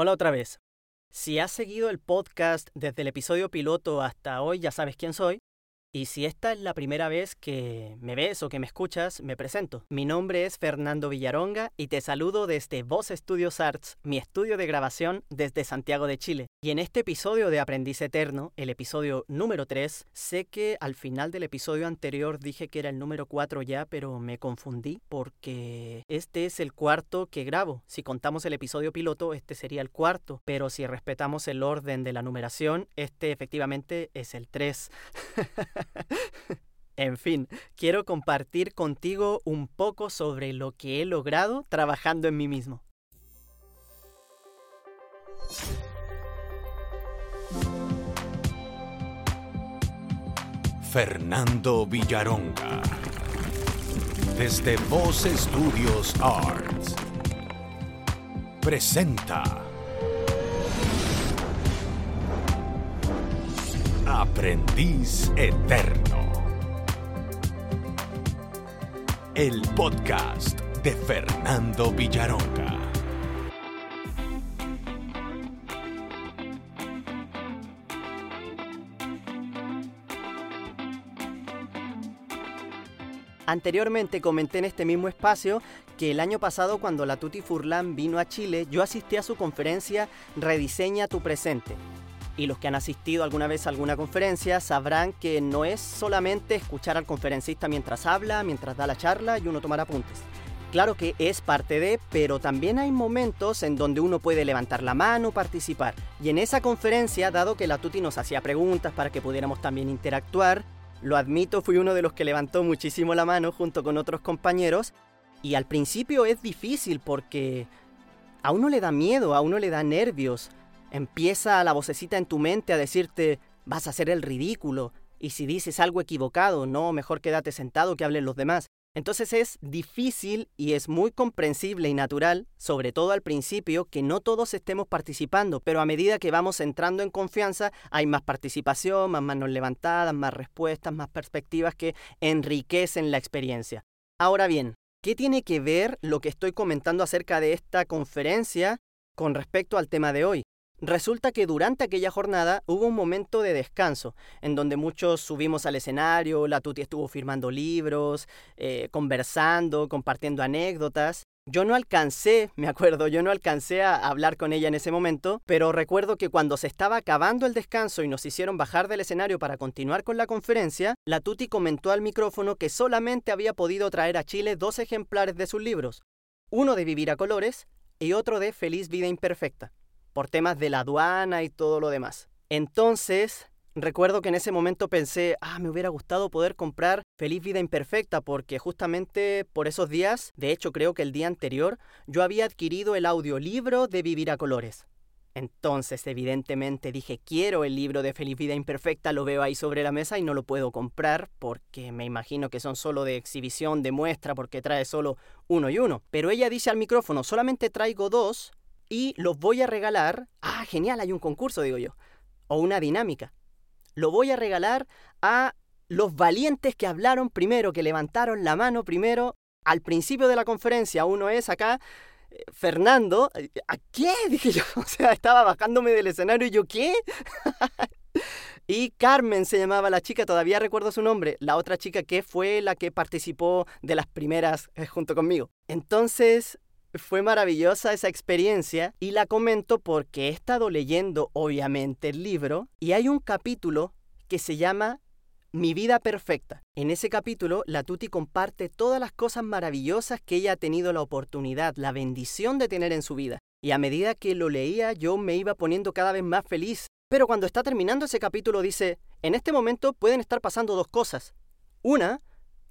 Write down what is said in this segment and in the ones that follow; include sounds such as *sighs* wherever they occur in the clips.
Hola otra vez. Si has seguido el podcast desde el episodio piloto hasta hoy, ya sabes quién soy. Y si esta es la primera vez que me ves o que me escuchas, me presento. Mi nombre es Fernando Villaronga y te saludo desde Voz Studios Arts, mi estudio de grabación desde Santiago de Chile. Y en este episodio de Aprendiz Eterno, el episodio número 3, sé que al final del episodio anterior dije que era el número 4 ya, pero me confundí porque este es el cuarto que grabo. Si contamos el episodio piloto, este sería el cuarto, pero si respetamos el orden de la numeración, este efectivamente es el 3. *laughs* *laughs* En fin, quiero compartir contigo un poco sobre lo que he logrado trabajando en mí mismo. Fernando Villaronga. Desde Voz Studios Arts. Presenta. Aprendiz Eterno. El podcast de Fernando Villaronga. Anteriormente comenté en este mismo espacio que el año pasado cuando la Tuti Furlan vino a Chile, yo asistí a su conferencia Rediseña tu presente. Y los que han asistido alguna vez a alguna conferencia sabrán que no es solamente escuchar al conferencista mientras habla, mientras da la charla y uno tomar apuntes. Claro que es parte de, pero también hay momentos en donde uno puede levantar la mano, participar. Y en esa conferencia, dado que la Tuti nos hacía preguntas para que pudiéramos también interactuar, lo admito, fui uno de los que levantó muchísimo la mano junto con otros compañeros. Y al principio es difícil porque a uno le da miedo, a uno le da nervios. Empieza la vocecita en tu mente a decirte, vas a hacer el ridículo. Y si dices algo equivocado, no, mejor quédate sentado que hablen los demás. Entonces es difícil y es muy comprensible y natural, sobre todo al principio, que no todos estemos participando, pero a medida que vamos entrando en confianza hay más participación, más manos levantadas, más respuestas, más perspectivas que enriquecen la experiencia. Ahora bien, ¿qué tiene que ver lo que estoy comentando acerca de esta conferencia con respecto al tema de hoy? Resulta que durante aquella jornada hubo un momento de descanso, en donde muchos subimos al escenario, la Tuti estuvo firmando libros, eh, conversando, compartiendo anécdotas. Yo no alcancé, me acuerdo, yo no alcancé a hablar con ella en ese momento, pero recuerdo que cuando se estaba acabando el descanso y nos hicieron bajar del escenario para continuar con la conferencia, la Tuti comentó al micrófono que solamente había podido traer a Chile dos ejemplares de sus libros, uno de Vivir a Colores y otro de Feliz Vida Imperfecta por temas de la aduana y todo lo demás. Entonces, recuerdo que en ese momento pensé, ah, me hubiera gustado poder comprar Feliz Vida Imperfecta, porque justamente por esos días, de hecho creo que el día anterior, yo había adquirido el audiolibro de Vivir a Colores. Entonces, evidentemente dije, quiero el libro de Feliz Vida Imperfecta, lo veo ahí sobre la mesa y no lo puedo comprar porque me imagino que son solo de exhibición, de muestra, porque trae solo uno y uno. Pero ella dice al micrófono, solamente traigo dos y los voy a regalar. Ah, genial, hay un concurso, digo yo. O una dinámica. Lo voy a regalar a los valientes que hablaron primero, que levantaron la mano primero al principio de la conferencia. Uno es acá, eh, Fernando. ¿A qué? *laughs* Dije yo. O sea, estaba bajándome del escenario y yo, ¿qué? *laughs* y Carmen se llamaba la chica, todavía recuerdo su nombre, la otra chica que fue la que participó de las primeras eh, junto conmigo. Entonces, fue maravillosa esa experiencia y la comento porque he estado leyendo obviamente el libro y hay un capítulo que se llama Mi vida perfecta. En ese capítulo, la Tuti comparte todas las cosas maravillosas que ella ha tenido la oportunidad, la bendición de tener en su vida. Y a medida que lo leía, yo me iba poniendo cada vez más feliz. Pero cuando está terminando ese capítulo dice, en este momento pueden estar pasando dos cosas. Una,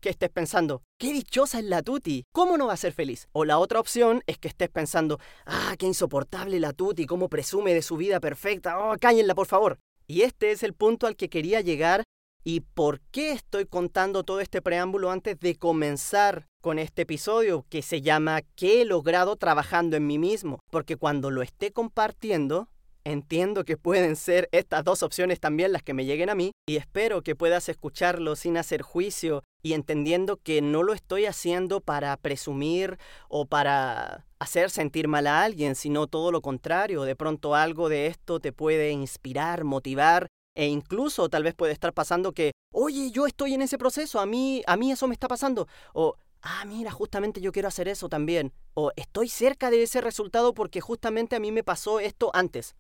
que estés pensando, qué dichosa es la Tuti, ¿cómo no va a ser feliz? O la otra opción es que estés pensando, ah, qué insoportable la Tuti, cómo presume de su vida perfecta, oh, cállenla por favor. Y este es el punto al que quería llegar y por qué estoy contando todo este preámbulo antes de comenzar con este episodio que se llama ¿Qué he logrado trabajando en mí mismo? Porque cuando lo esté compartiendo, Entiendo que pueden ser estas dos opciones también las que me lleguen a mí y espero que puedas escucharlo sin hacer juicio y entendiendo que no lo estoy haciendo para presumir o para hacer sentir mal a alguien, sino todo lo contrario. De pronto algo de esto te puede inspirar, motivar e incluso tal vez puede estar pasando que, oye, yo estoy en ese proceso, a mí, a mí eso me está pasando. O, ah, mira, justamente yo quiero hacer eso también. O estoy cerca de ese resultado porque justamente a mí me pasó esto antes.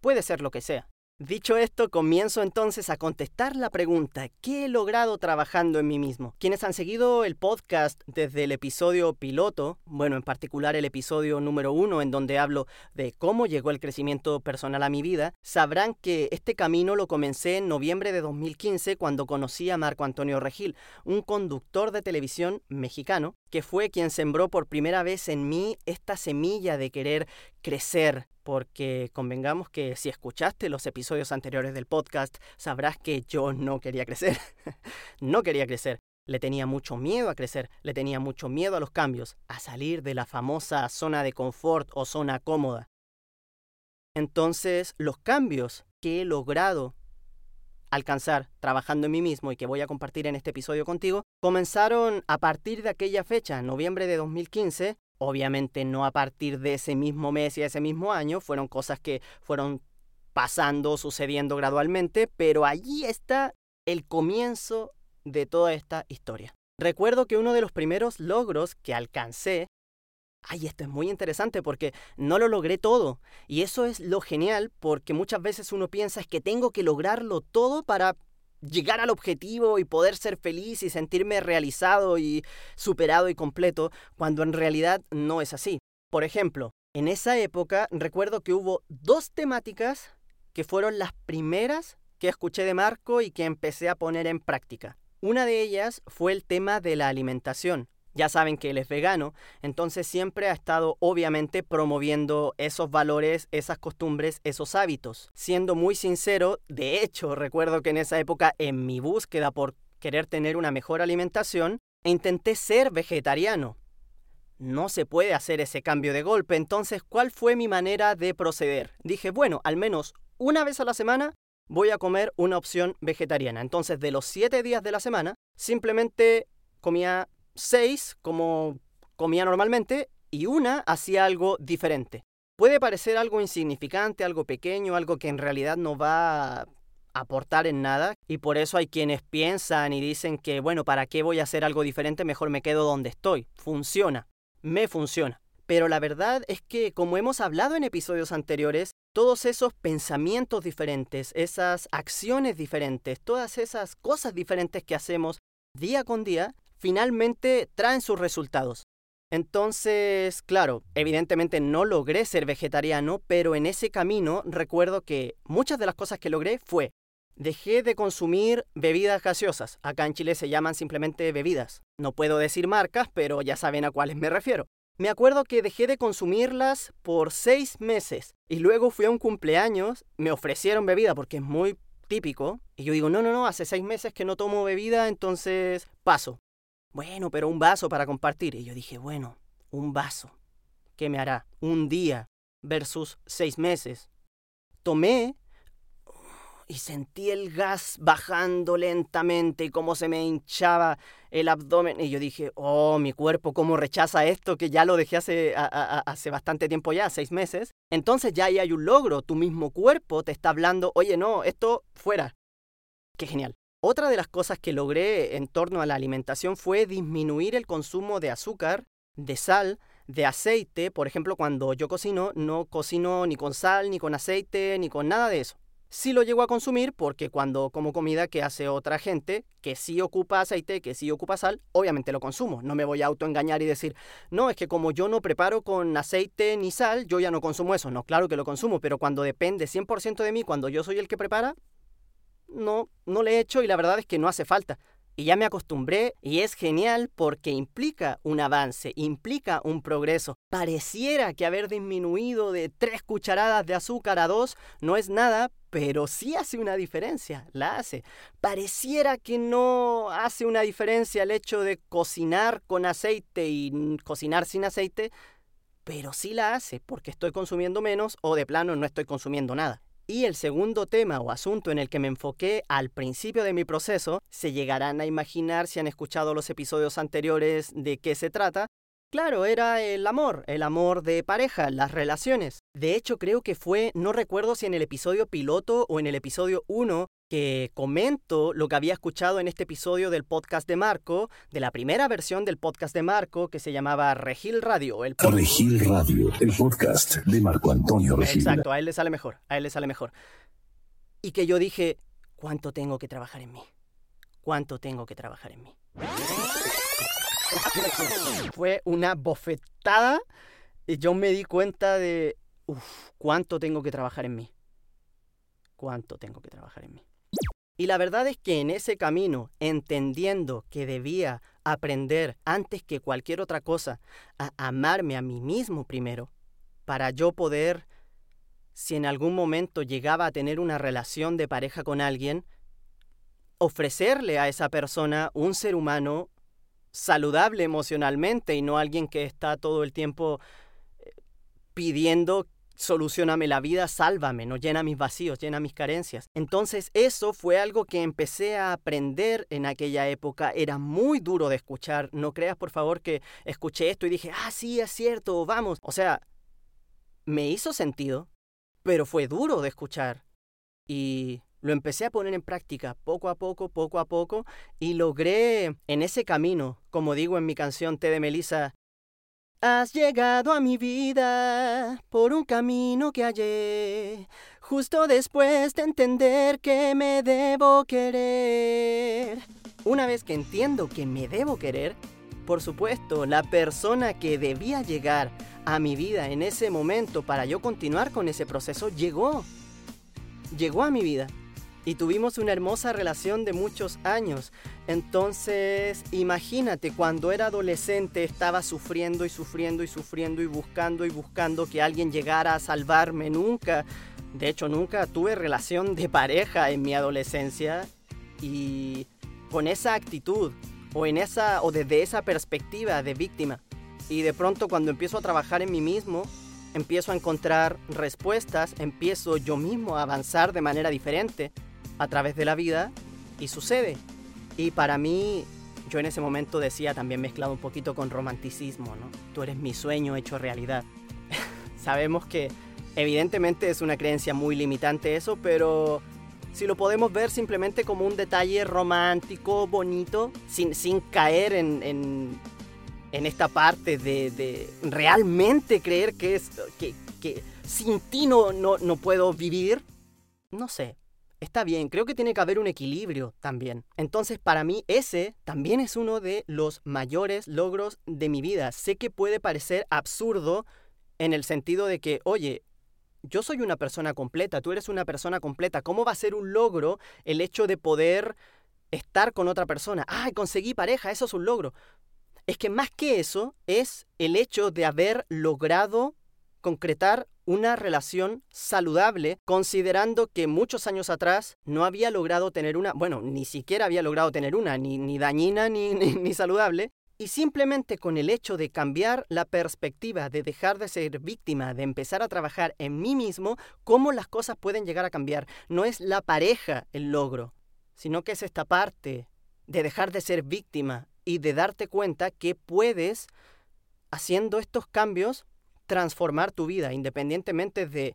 Puede ser lo que sea. Dicho esto, comienzo entonces a contestar la pregunta, ¿qué he logrado trabajando en mí mismo? Quienes han seguido el podcast desde el episodio piloto, bueno, en particular el episodio número uno en donde hablo de cómo llegó el crecimiento personal a mi vida, sabrán que este camino lo comencé en noviembre de 2015 cuando conocí a Marco Antonio Regil, un conductor de televisión mexicano, que fue quien sembró por primera vez en mí esta semilla de querer crecer, porque convengamos que si escuchaste los episodios anteriores del podcast, sabrás que yo no quería crecer. *laughs* no quería crecer. Le tenía mucho miedo a crecer, le tenía mucho miedo a los cambios, a salir de la famosa zona de confort o zona cómoda. Entonces, los cambios que he logrado alcanzar trabajando en mí mismo y que voy a compartir en este episodio contigo, comenzaron a partir de aquella fecha, noviembre de 2015, Obviamente no a partir de ese mismo mes y ese mismo año, fueron cosas que fueron pasando, sucediendo gradualmente, pero allí está el comienzo de toda esta historia. Recuerdo que uno de los primeros logros que alcancé, ay, esto es muy interesante porque no lo logré todo, y eso es lo genial porque muchas veces uno piensa es que tengo que lograrlo todo para llegar al objetivo y poder ser feliz y sentirme realizado y superado y completo, cuando en realidad no es así. Por ejemplo, en esa época recuerdo que hubo dos temáticas que fueron las primeras que escuché de Marco y que empecé a poner en práctica. Una de ellas fue el tema de la alimentación. Ya saben que él es vegano, entonces siempre ha estado obviamente promoviendo esos valores, esas costumbres, esos hábitos. Siendo muy sincero, de hecho recuerdo que en esa época en mi búsqueda por querer tener una mejor alimentación, intenté ser vegetariano. No se puede hacer ese cambio de golpe, entonces ¿cuál fue mi manera de proceder? Dije, bueno, al menos una vez a la semana voy a comer una opción vegetariana. Entonces de los siete días de la semana, simplemente comía seis como comía normalmente y una hacía algo diferente. Puede parecer algo insignificante, algo pequeño, algo que en realidad no va a aportar en nada y por eso hay quienes piensan y dicen que bueno, ¿para qué voy a hacer algo diferente? Mejor me quedo donde estoy. Funciona, me funciona. Pero la verdad es que, como hemos hablado en episodios anteriores, todos esos pensamientos diferentes, esas acciones diferentes, todas esas cosas diferentes que hacemos día con día, finalmente traen sus resultados. Entonces, claro, evidentemente no logré ser vegetariano, pero en ese camino recuerdo que muchas de las cosas que logré fue, dejé de consumir bebidas gaseosas. Acá en Chile se llaman simplemente bebidas. No puedo decir marcas, pero ya saben a cuáles me refiero. Me acuerdo que dejé de consumirlas por seis meses y luego fui a un cumpleaños, me ofrecieron bebida porque es muy típico, y yo digo, no, no, no, hace seis meses que no tomo bebida, entonces paso. Bueno, pero un vaso para compartir. Y yo dije, bueno, un vaso. ¿Qué me hará? Un día versus seis meses. Tomé y sentí el gas bajando lentamente y cómo se me hinchaba el abdomen. Y yo dije, oh, mi cuerpo, ¿cómo rechaza esto que ya lo dejé hace, hace bastante tiempo ya, seis meses? Entonces ya ahí hay un logro. Tu mismo cuerpo te está hablando, oye, no, esto fuera. Qué genial. Otra de las cosas que logré en torno a la alimentación fue disminuir el consumo de azúcar, de sal, de aceite. Por ejemplo, cuando yo cocino, no cocino ni con sal, ni con aceite, ni con nada de eso. Sí lo llego a consumir porque cuando como comida que hace otra gente, que sí ocupa aceite, que sí ocupa sal, obviamente lo consumo. No me voy a autoengañar y decir, no, es que como yo no preparo con aceite ni sal, yo ya no consumo eso. No, claro que lo consumo, pero cuando depende 100% de mí, cuando yo soy el que prepara, no, no le he hecho y la verdad es que no hace falta. Y ya me acostumbré y es genial porque implica un avance, implica un progreso. Pareciera que haber disminuido de tres cucharadas de azúcar a dos no es nada, pero sí hace una diferencia, la hace. Pareciera que no hace una diferencia el hecho de cocinar con aceite y cocinar sin aceite, pero sí la hace porque estoy consumiendo menos o de plano no estoy consumiendo nada. Y el segundo tema o asunto en el que me enfoqué al principio de mi proceso, se llegarán a imaginar si han escuchado los episodios anteriores de qué se trata, Claro, era el amor, el amor de pareja, las relaciones. De hecho, creo que fue, no recuerdo si en el episodio piloto o en el episodio 1, que comento lo que había escuchado en este episodio del podcast de Marco, de la primera versión del podcast de Marco, que se llamaba Regil Radio. El Regil Radio, el podcast de Marco Antonio Regil. Exacto, a él le sale mejor, a él le sale mejor. Y que yo dije, ¿cuánto tengo que trabajar en mí? ¿Cuánto tengo que trabajar en mí? Fue una bofetada y yo me di cuenta de, uff, cuánto tengo que trabajar en mí. Cuánto tengo que trabajar en mí. Y la verdad es que en ese camino, entendiendo que debía aprender antes que cualquier otra cosa a amarme a mí mismo primero, para yo poder, si en algún momento llegaba a tener una relación de pareja con alguien, ofrecerle a esa persona un ser humano saludable emocionalmente y no alguien que está todo el tiempo eh, pidiendo solucioname la vida, sálvame, no llena mis vacíos, llena mis carencias. Entonces eso fue algo que empecé a aprender en aquella época, era muy duro de escuchar, no creas por favor que escuché esto y dije, ah, sí, es cierto, vamos. O sea, me hizo sentido, pero fue duro de escuchar. Y lo empecé a poner en práctica poco a poco, poco a poco, y logré en ese camino, como digo en mi canción T de Melissa, Has llegado a mi vida por un camino que hallé, justo después de entender que me debo querer. Una vez que entiendo que me debo querer, por supuesto, la persona que debía llegar a mi vida en ese momento para yo continuar con ese proceso llegó. Llegó a mi vida y tuvimos una hermosa relación de muchos años. Entonces, imagínate, cuando era adolescente estaba sufriendo y sufriendo y sufriendo y buscando y buscando que alguien llegara a salvarme. Nunca, de hecho, nunca tuve relación de pareja en mi adolescencia y con esa actitud o en esa o desde esa perspectiva de víctima. Y de pronto cuando empiezo a trabajar en mí mismo, empiezo a encontrar respuestas, empiezo yo mismo a avanzar de manera diferente a través de la vida y sucede. Y para mí, yo en ese momento decía, también mezclado un poquito con romanticismo, ¿no? Tú eres mi sueño hecho realidad. *laughs* Sabemos que evidentemente es una creencia muy limitante eso, pero si lo podemos ver simplemente como un detalle romántico, bonito, sin, sin caer en, en, en esta parte de, de, realmente creer que es que, que sin ti no, no, no puedo vivir, no sé, está bien, creo que tiene que haber un equilibrio también. Entonces, para mí, ese también es uno de los mayores logros de mi vida. Sé que puede parecer absurdo en el sentido de que, oye, yo soy una persona completa, tú eres una persona completa. ¿Cómo va a ser un logro el hecho de poder estar con otra persona? ¡Ay, conseguí pareja! Eso es un logro. Es que más que eso es el hecho de haber logrado concretar una relación saludable, considerando que muchos años atrás no había logrado tener una, bueno, ni siquiera había logrado tener una, ni, ni dañina *laughs* ni, ni, saludable, y simplemente con el hecho de cambiar la perspectiva, de dejar de ser víctima, de empezar a trabajar en mí mismo, cómo las cosas pueden llegar a cambiar. No es la pareja el logro, sino que es esta parte de dejar de ser víctima y de darte cuenta que puedes, haciendo estos cambios, transformar tu vida, independientemente de,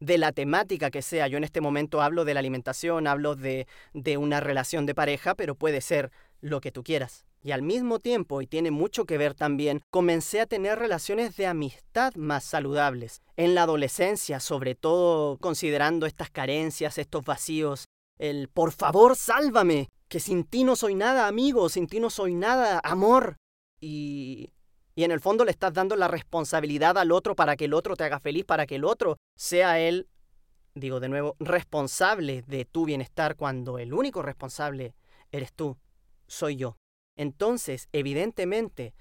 de la temática que sea. Yo en este momento hablo de la alimentación, hablo de, de una relación de pareja, pero puede ser lo que tú quieras. Y al mismo tiempo, y tiene mucho que ver también, comencé a tener relaciones de amistad más saludables. En la adolescencia, sobre todo considerando estas carencias, estos vacíos, el por favor sálvame, que sin ti no soy nada amigo, sin ti no soy nada amor. Y y en el fondo le estás dando la responsabilidad al otro para que el otro te haga feliz, para que el otro sea él, digo de nuevo, responsable de tu bienestar cuando el único responsable eres tú, soy yo. Entonces, evidentemente,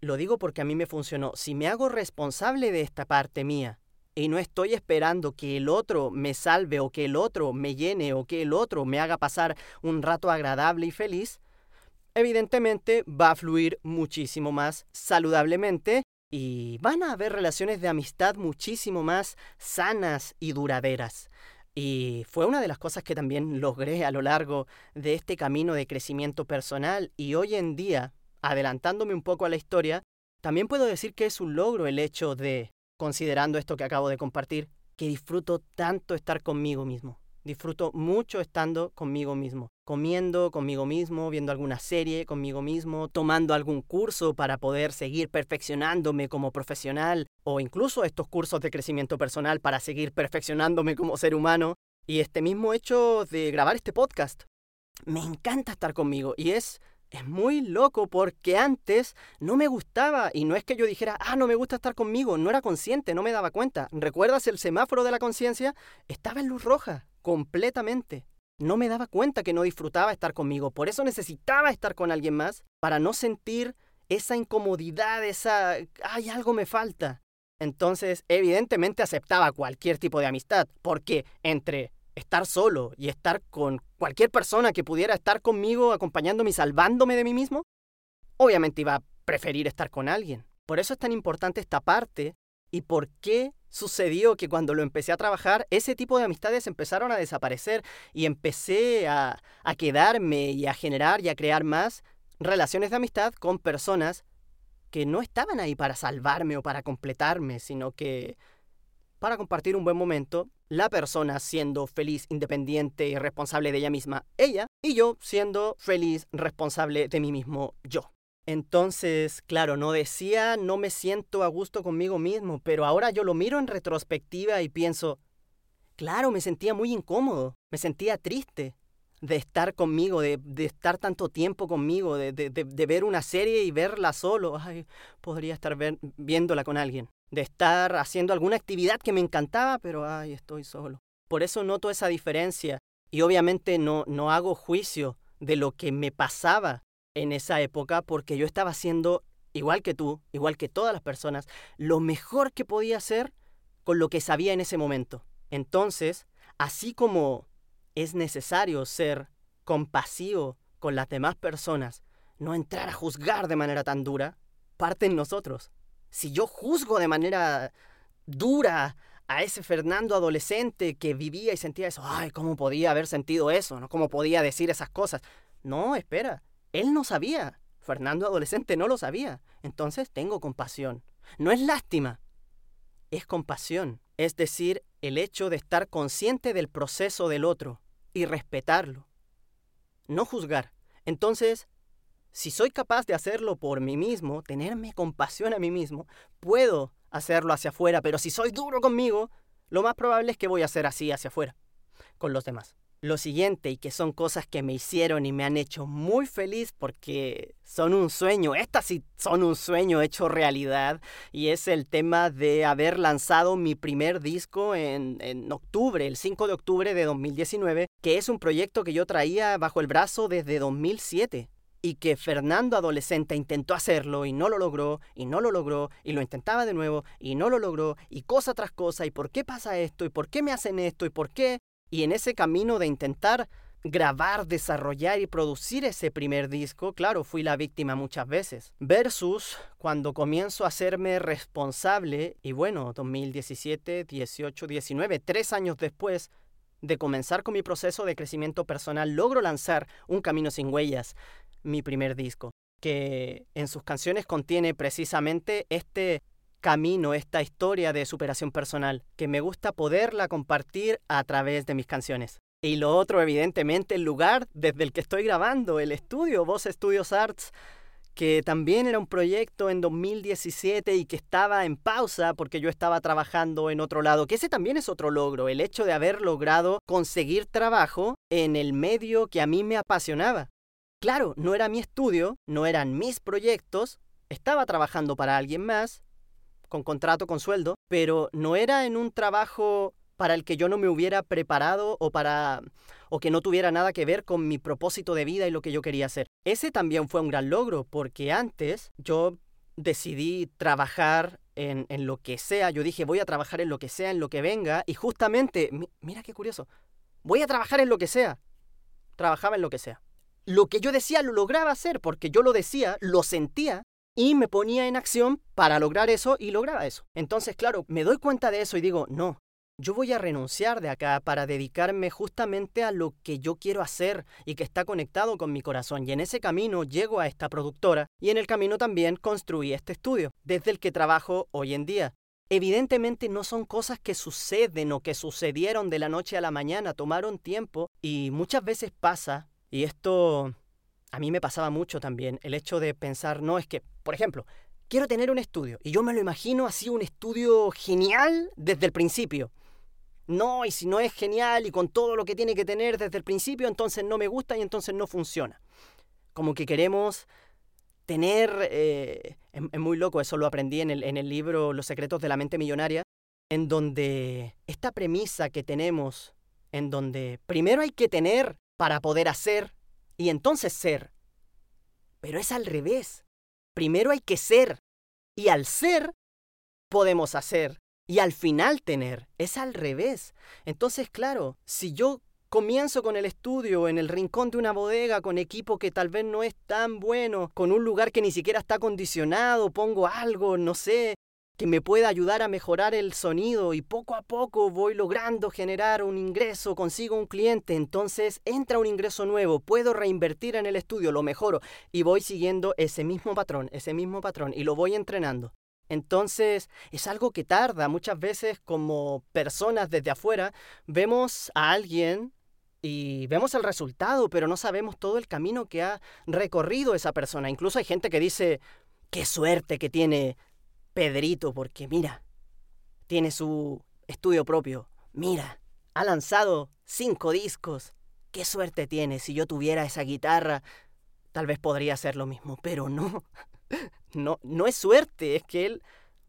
lo digo porque a mí me funcionó, si me hago responsable de esta parte mía y no estoy esperando que el otro me salve o que el otro me llene o que el otro me haga pasar un rato agradable y feliz, evidentemente va a fluir muchísimo más saludablemente y van a haber relaciones de amistad muchísimo más sanas y duraderas. Y fue una de las cosas que también logré a lo largo de este camino de crecimiento personal y hoy en día, adelantándome un poco a la historia, también puedo decir que es un logro el hecho de, considerando esto que acabo de compartir, que disfruto tanto estar conmigo mismo. Disfruto mucho estando conmigo mismo, comiendo conmigo mismo, viendo alguna serie conmigo mismo, tomando algún curso para poder seguir perfeccionándome como profesional o incluso estos cursos de crecimiento personal para seguir perfeccionándome como ser humano y este mismo hecho de grabar este podcast. Me encanta estar conmigo y es es muy loco porque antes no me gustaba y no es que yo dijera, ah, no me gusta estar conmigo, no era consciente, no me daba cuenta. ¿Recuerdas el semáforo de la conciencia? Estaba en luz roja completamente. No me daba cuenta que no disfrutaba estar conmigo, por eso necesitaba estar con alguien más para no sentir esa incomodidad, esa, ay, algo me falta. Entonces, evidentemente aceptaba cualquier tipo de amistad, porque entre estar solo y estar con cualquier persona que pudiera estar conmigo, acompañándome y salvándome de mí mismo, obviamente iba a preferir estar con alguien. Por eso es tan importante esta parte y por qué sucedió que cuando lo empecé a trabajar, ese tipo de amistades empezaron a desaparecer y empecé a, a quedarme y a generar y a crear más relaciones de amistad con personas que no estaban ahí para salvarme o para completarme, sino que para compartir un buen momento, la persona siendo feliz, independiente y responsable de ella misma, ella, y yo siendo feliz, responsable de mí mismo, yo. Entonces, claro, no decía no me siento a gusto conmigo mismo, pero ahora yo lo miro en retrospectiva y pienso, claro, me sentía muy incómodo, me sentía triste de estar conmigo, de, estar tanto tiempo conmigo, de, de, ver una serie y verla solo. Ay, podría estar viéndola con alguien. De estar haciendo alguna actividad que me encantaba, pero ay, estoy solo. Por eso noto esa diferencia y obviamente no, no hago juicio de lo que me pasaba en esa época porque yo estaba haciendo, igual que tú, igual que todas las personas, lo mejor que podía hacer con lo que sabía en ese momento. Entonces, así como es necesario ser compasivo con las demás personas, no entrar a juzgar de manera tan dura, parte en nosotros. Si yo juzgo de manera dura a ese Fernando adolescente que vivía y sentía eso, ay, ¿cómo podía haber sentido eso? ¿No? ¿Cómo podía decir esas cosas? No, espera, él no sabía. Fernando adolescente no lo sabía. Entonces tengo compasión. No es lástima, es compasión. Es decir, el hecho de estar consciente del proceso del otro y respetarlo. No juzgar. Entonces, si soy capaz de hacerlo por mí mismo, tenerme compasión a mí mismo, puedo hacerlo hacia afuera, pero si soy duro conmigo, lo más probable es que voy a ser así hacia afuera, con los demás lo siguiente y que son cosas que me hicieron y me han hecho muy feliz porque son un sueño, estas sí son un sueño hecho realidad y es el tema de haber lanzado mi primer disco en, en octubre, el 5 de octubre de 2019, que es un proyecto que yo traía bajo el brazo desde 2007 y que Fernando adolescente intentó hacerlo y no lo logró y no lo logró y lo intentaba de nuevo y no lo logró y cosa tras cosa y por qué pasa esto y por qué me hacen esto y por qué y en ese camino de intentar grabar, desarrollar y producir ese primer disco, claro, fui la víctima muchas veces. Versus cuando comienzo a hacerme responsable, y bueno, 2017, 18, 19, tres años después de comenzar con mi proceso de crecimiento personal, logro lanzar Un Camino sin Huellas, mi primer disco, que en sus canciones contiene precisamente este camino, esta historia de superación personal, que me gusta poderla compartir a través de mis canciones. Y lo otro, evidentemente, el lugar desde el que estoy grabando, el estudio, Voz Studios Arts, que también era un proyecto en 2017 y que estaba en pausa porque yo estaba trabajando en otro lado, que ese también es otro logro, el hecho de haber logrado conseguir trabajo en el medio que a mí me apasionaba. Claro, no era mi estudio, no eran mis proyectos, estaba trabajando para alguien más, con contrato, con sueldo, pero no era en un trabajo para el que yo no me hubiera preparado o para o que no tuviera nada que ver con mi propósito de vida y lo que yo quería hacer. Ese también fue un gran logro porque antes yo decidí trabajar en, en lo que sea. Yo dije, voy a trabajar en lo que sea, en lo que venga. Y justamente, mira qué curioso, voy a trabajar en lo que sea. Trabajaba en lo que sea. Lo que yo decía lo lograba hacer porque yo lo decía, lo sentía y me ponía en acción para lograr eso y lograba eso. Entonces, claro, me doy cuenta de eso y digo, no, yo voy a renunciar de acá para dedicarme justamente a lo que yo quiero hacer y que está conectado con mi corazón. Y en ese camino llego a esta productora y en el camino también construí este estudio, desde el que trabajo hoy en día. Evidentemente no son cosas que suceden o que sucedieron de la noche a la mañana, tomaron tiempo y muchas veces pasa, y esto a mí me pasaba mucho también, el hecho de pensar, no es que, por ejemplo, quiero tener un estudio y yo me lo imagino así un estudio genial desde el principio. No, y si no es genial y con todo lo que tiene que tener desde el principio, entonces no me gusta y entonces no funciona. Como que queremos tener, eh, es, muy loco, eso lo aprendí en el, en el libro Los secretos de la mente millonaria, en donde esta premisa que tenemos, en donde primero hay que tener para poder hacer y entonces ser. Pero es al revés. Primero hay que ser y al ser podemos hacer y al final tener. Es al revés. Entonces, claro, si yo Comienzo con el estudio en el rincón de una bodega con equipo que tal vez no es tan bueno, con un lugar que ni siquiera está acondicionado, pongo algo, no sé, que me pueda ayudar a mejorar el sonido y poco a poco voy logrando generar un ingreso, consigo un cliente, entonces entra un ingreso nuevo, puedo reinvertir en el estudio, lo mejoro y voy siguiendo ese mismo patrón, ese mismo patrón y lo voy entrenando. Entonces es algo que tarda. Muchas veces como personas desde afuera vemos a alguien y vemos el resultado, pero no sabemos todo el camino que ha recorrido esa persona. Incluso hay gente que dice, qué suerte que tiene Pedrito, porque mira, tiene su estudio propio, mira, ha lanzado cinco discos, qué suerte tiene, si yo tuviera esa guitarra, tal vez podría hacer lo mismo, pero no, *laughs* no, no es suerte, es que él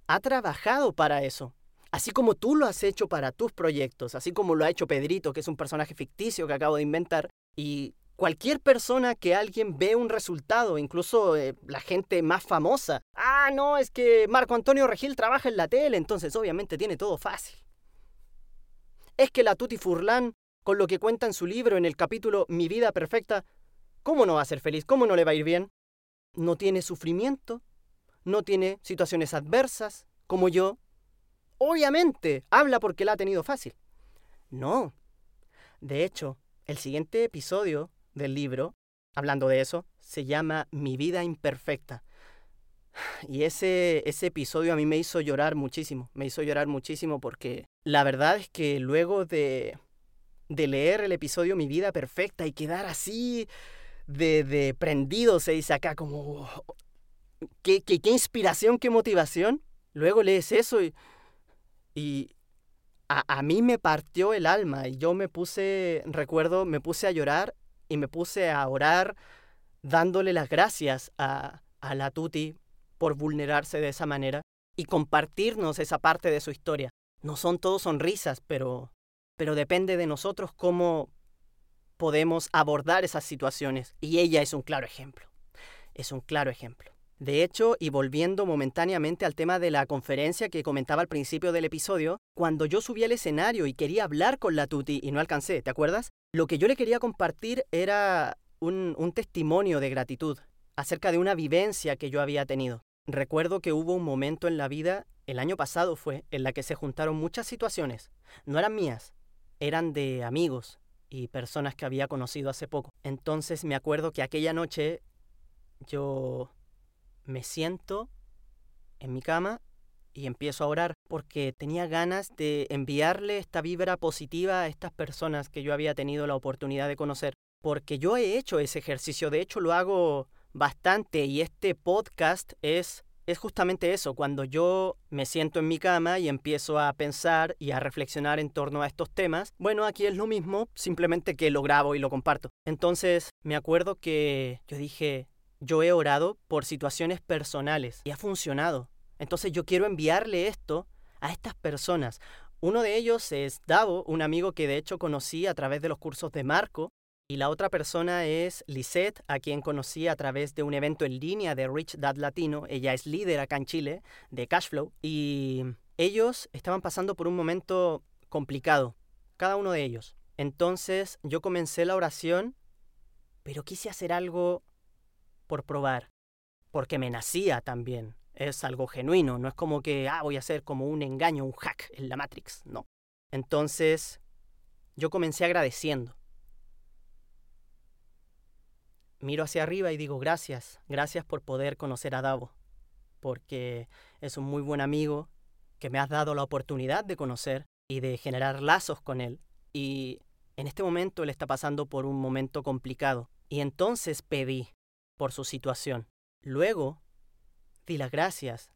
ha trabajado para eso. Así como tú lo has hecho para tus proyectos, así como lo ha hecho Pedrito, que es un personaje ficticio que acabo de inventar, y cualquier persona que alguien ve un resultado, incluso eh, la gente más famosa, ah, no, es que Marco Antonio Regil trabaja en la tele, entonces obviamente tiene todo fácil. Es que la Tuti Furlan, con lo que cuenta en su libro en el capítulo Mi vida perfecta, ¿cómo no va a ser feliz? ¿Cómo no le va a ir bien? No tiene sufrimiento, no tiene situaciones adversas, como yo, Obviamente, habla porque la ha tenido fácil. No. De hecho, el siguiente episodio del libro, hablando de eso, se llama Mi vida imperfecta. Y ese, ese episodio a mí me hizo llorar muchísimo, me hizo llorar muchísimo porque la verdad es que luego de, de leer el episodio Mi vida perfecta y quedar así de, de prendido, se dice acá como, ¿qué, qué, inspiración, qué motivación. Luego lees eso y y a, mí me partió el alma y yo me puse, recuerdo, me puse a llorar y me puse a orar dándole las gracias a, a la Tuti por vulnerarse de esa manera y compartirnos esa parte de su historia. No son todos sonrisas, pero, pero depende de nosotros cómo podemos abordar esas situaciones. Y ella es un claro ejemplo. Es un claro ejemplo. De hecho, y volviendo momentáneamente al tema de la conferencia que comentaba al principio del episodio, cuando yo subí al escenario y quería hablar con la Tuti y no alcancé, ¿te acuerdas? Lo que yo le quería compartir era un, un testimonio de gratitud acerca de una vivencia que yo había tenido. Recuerdo que hubo un momento en la vida, el año pasado fue, en la que se juntaron muchas situaciones. No eran mías, eran de amigos y personas que había conocido hace poco. Entonces me acuerdo que aquella noche yo me siento en mi cama y empiezo a orar porque tenía ganas de enviarle esta vibra positiva a estas personas que yo había tenido la oportunidad de conocer. Porque yo he hecho ese ejercicio, de hecho lo hago bastante y este podcast es es justamente eso, cuando yo me siento en mi cama y empiezo a pensar y a reflexionar en torno a estos temas, bueno, aquí es lo mismo, simplemente que lo grabo y lo comparto. Entonces, me acuerdo que yo dije, yo he orado por situaciones personales y ha funcionado. Entonces yo quiero enviarle esto a estas personas. Uno de ellos es Davo, un amigo que de hecho conocí a través de los cursos de Marco. Y la otra persona es Lisette, a quien conocí a través de un evento en línea de Rich Dad Latino. Ella es líder acá en Chile de Cashflow. Y ellos estaban pasando por un momento complicado, cada uno de ellos. Entonces yo comencé la oración, pero quise hacer algo por probar, porque me nacía también. Es algo genuino, no es como que, ah, voy a hacer como un engaño, un hack en la Matrix, no. Entonces, yo comencé agradeciendo. Miro hacia arriba y digo, gracias, gracias por poder conocer a Davo, porque es un muy buen amigo que me has dado la oportunidad de conocer y de generar lazos con él. Y en este momento él está pasando por un momento complicado. Y entonces pedí por su situación. Luego di las gracias.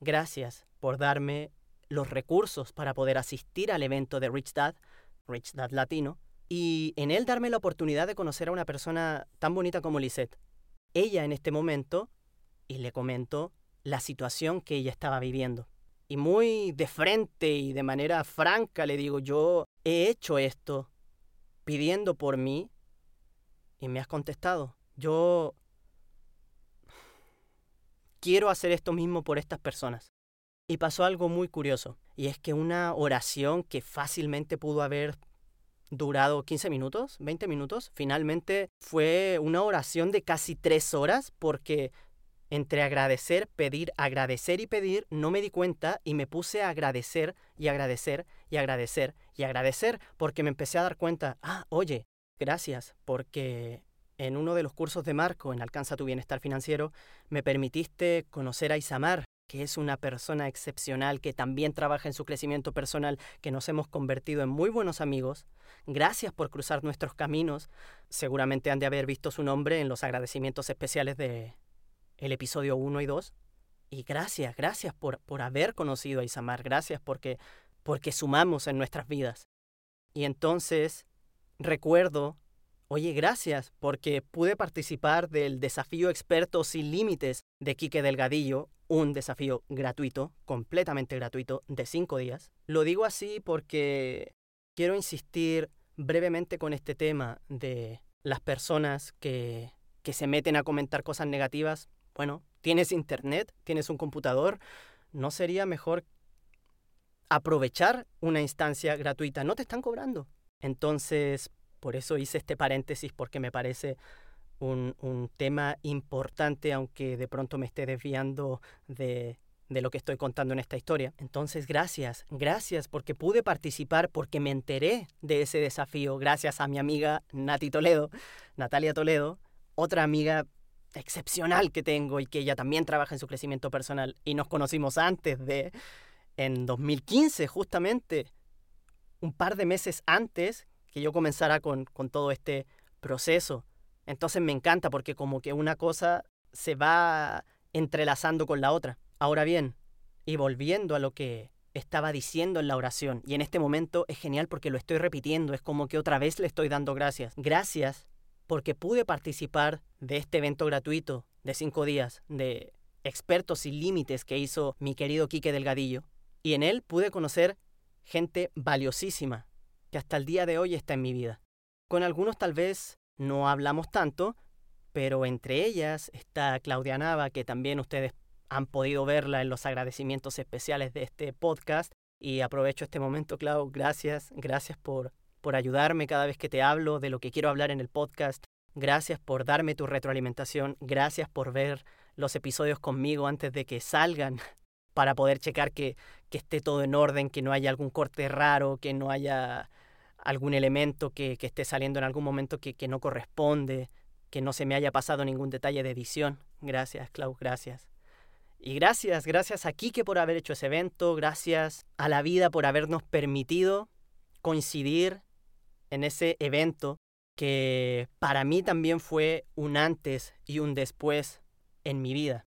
Gracias por darme los recursos para poder asistir al evento de Rich Dad, Rich Dad Latino, y en él darme la oportunidad de conocer a una persona tan bonita como Lisette. Ella en este momento, y le comento la situación que ella estaba viviendo. Y muy de frente y de manera franca le digo, yo he hecho esto pidiendo por mí y me has contestado. Yo quiero hacer esto mismo por estas personas. Y pasó algo muy curioso, y es que una oración que fácilmente pudo haber durado 15 minutos, 20 minutos, finalmente fue una oración de casi tres horas porque entre agradecer, pedir, agradecer y pedir, no me di cuenta y me puse a agradecer y agradecer y agradecer y agradecer porque me empecé a dar cuenta, ah, oye, gracias porque en uno de los cursos de Marco en Alcanza tu Bienestar Financiero me permitiste conocer a Isamar, que es una persona excepcional que también trabaja en su crecimiento personal, que nos hemos convertido en muy buenos amigos. Gracias por cruzar nuestros caminos. Seguramente han de haber visto su nombre en los agradecimientos especiales de el episodio 1 y 2. Y gracias, gracias por, por haber conocido a Isamar, gracias porque, porque sumamos en nuestras vidas. Y entonces recuerdo Oye, gracias, porque pude participar del desafío experto sin límites de Quique Delgadillo, un desafío gratuito, completamente gratuito, de cinco días. Lo digo así porque quiero insistir brevemente con este tema de las personas que, que se meten a comentar cosas negativas. Bueno, tienes internet, tienes un computador, ¿no sería mejor aprovechar una instancia gratuita? No te están cobrando. Entonces, por eso hice este paréntesis porque me parece un, tema importante, aunque de pronto me esté desviando de, de lo que estoy contando en esta historia. Entonces, gracias, gracias porque pude participar, porque me enteré de ese desafío, gracias a mi amiga Nati Toledo, Natalia Toledo, otra amiga excepcional que tengo y que ella también trabaja en su crecimiento personal y nos conocimos antes de, en 2015 justamente, un par de meses antes que yo comenzara con, con todo este proceso. Entonces me encanta porque como que una cosa se va entrelazando con la otra. Ahora bien, y volviendo a lo que estaba diciendo en la oración, y en este momento es genial porque lo estoy repitiendo, es como que otra vez le estoy dando gracias. Gracias porque pude participar de este evento gratuito de cinco días de expertos sin límites que hizo mi querido Quique Delgadillo, y en él pude conocer gente valiosísima, que hasta el día de hoy está en mi vida. Con algunos tal vez no hablamos tanto, pero entre ellas está Claudia Nava, que también ustedes han podido verla en los agradecimientos especiales de este podcast. Y aprovecho este momento, Clau, gracias, gracias por, por ayudarme cada vez que te hablo de lo que quiero hablar en el podcast. Gracias por darme tu retroalimentación, gracias por ver los episodios conmigo antes de que salgan *laughs* para poder checar que, que esté todo en orden, que no haya algún corte raro, que no haya algún elemento que, que esté saliendo en algún momento que, que no corresponde, que no se me haya pasado ningún detalle de edición. Gracias, Clau, gracias. Y gracias, gracias a Kike por haber hecho ese evento, gracias a la vida por habernos permitido coincidir en ese evento que para mí también fue un antes y un después en mi vida.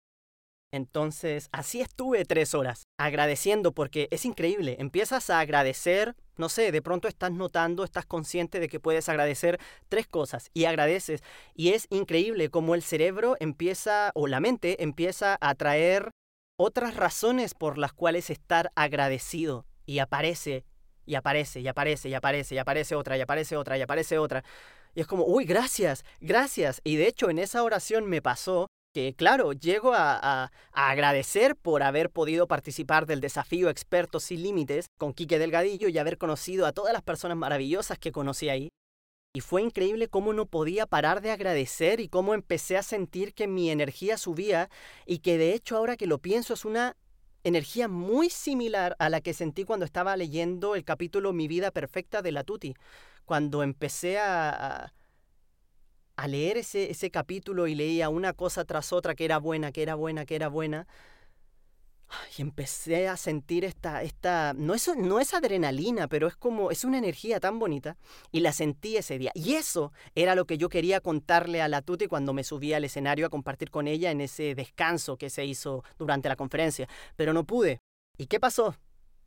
Entonces, así estuve tres horas, agradeciendo, porque es increíble. Empiezas a agradecer, no sé, de pronto estás notando, estás consciente de que puedes agradecer tres cosas y agradeces. Y es increíble cómo el cerebro empieza, o la mente empieza a traer otras razones por las cuales estar agradecido. Y aparece, y aparece, y aparece, y aparece, y aparece otra, y aparece otra, y aparece otra. Y es como, uy, gracias, gracias. Y de hecho en esa oración me pasó que, claro, llego a, agradecer por haber podido participar del desafío Expertos sin Límites con Quique Delgadillo y haber conocido a todas las personas maravillosas que conocí ahí. Y fue increíble cómo no podía parar de agradecer y cómo empecé a sentir que mi energía subía y que de hecho ahora que lo pienso es una energía muy similar a la que sentí cuando estaba leyendo el capítulo Mi vida perfecta de la Tuti. Cuando empecé a, a, leer ese, ese capítulo y leía una cosa tras otra que era buena, que era buena, que era buena, y empecé a sentir esta, esta no, es, no es adrenalina, pero es como, es una energía tan bonita. Y la sentí ese día. Y eso era lo que yo quería contarle a la Tuti cuando me subí al escenario a compartir con ella en ese descanso que se hizo durante la conferencia. Pero no pude. ¿Y qué pasó?